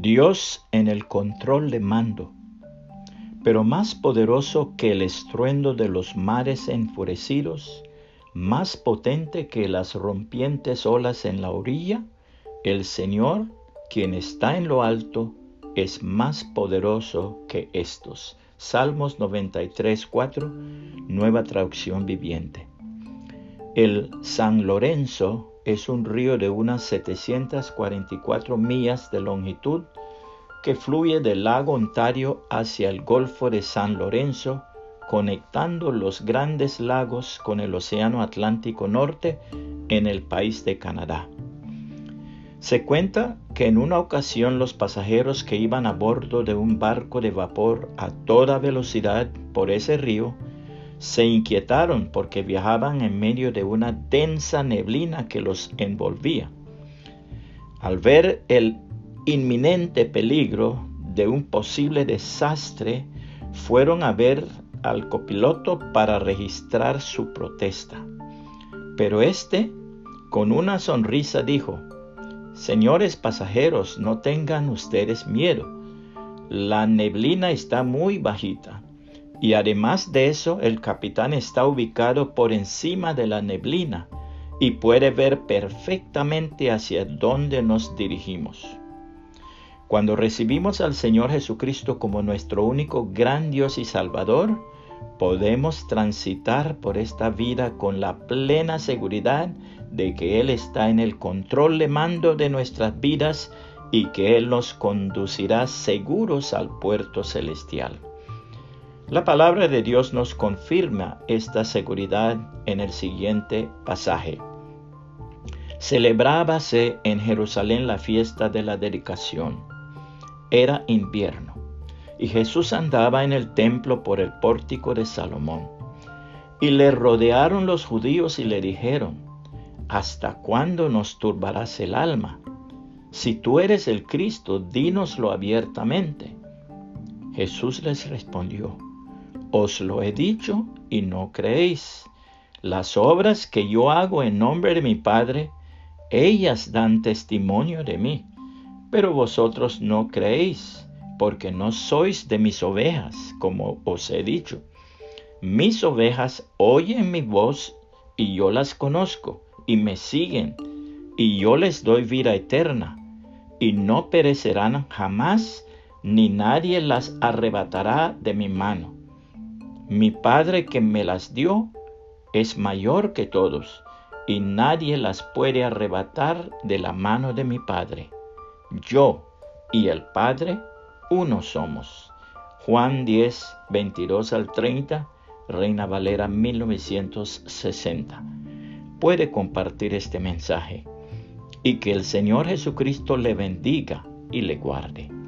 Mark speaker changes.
Speaker 1: Dios en el control de mando, pero más poderoso que el estruendo de los mares enfurecidos, más potente que las rompientes olas en la orilla, el Señor, quien está en lo alto, es más poderoso que estos. Salmos 93, 4, nueva traducción viviente. El San Lorenzo es un río de unas 744 millas de longitud que fluye del lago Ontario hacia el Golfo de San Lorenzo, conectando los grandes lagos con el Océano Atlántico Norte en el país de Canadá. Se cuenta que en una ocasión los pasajeros que iban a bordo de un barco de vapor a toda velocidad por ese río se inquietaron porque viajaban en medio de una densa neblina que los envolvía. Al ver el inminente peligro de un posible desastre, fueron a ver al copiloto para registrar su protesta. Pero éste, con una sonrisa, dijo, Señores pasajeros, no tengan ustedes miedo. La neblina está muy bajita y además de eso el capitán está ubicado por encima de la neblina y puede ver perfectamente hacia dónde nos dirigimos. Cuando recibimos al Señor Jesucristo como nuestro único gran Dios y Salvador, podemos transitar por esta vida con la plena seguridad de que Él está en el control de mando de nuestras vidas y que Él nos conducirá seguros al puerto celestial. La palabra de Dios nos confirma esta seguridad en el siguiente pasaje. Celebrábase en Jerusalén la fiesta de la dedicación. Era invierno y Jesús andaba en el templo por el pórtico de Salomón. Y le rodearon los judíos y le dijeron, ¿hasta cuándo nos turbarás el alma? Si tú eres el Cristo, dínoslo abiertamente. Jesús les respondió, Os lo he dicho y no creéis. Las obras que yo hago en nombre de mi Padre, ellas dan testimonio de mí, pero vosotros no creéis, porque no sois de mis ovejas, como os he dicho. Mis ovejas oyen mi voz y yo las conozco y me siguen, y yo les doy vida eterna, y no perecerán jamás, ni nadie las arrebatará de mi mano. Mi Padre que me las dio es mayor que todos, y nadie las puede arrebatar de la mano de mi Padre. Yo y el Padre uno somos. Juan 10, 22 al 30, Reina Valera 1960 puede compartir este mensaje y que el Señor Jesucristo le bendiga y le guarde.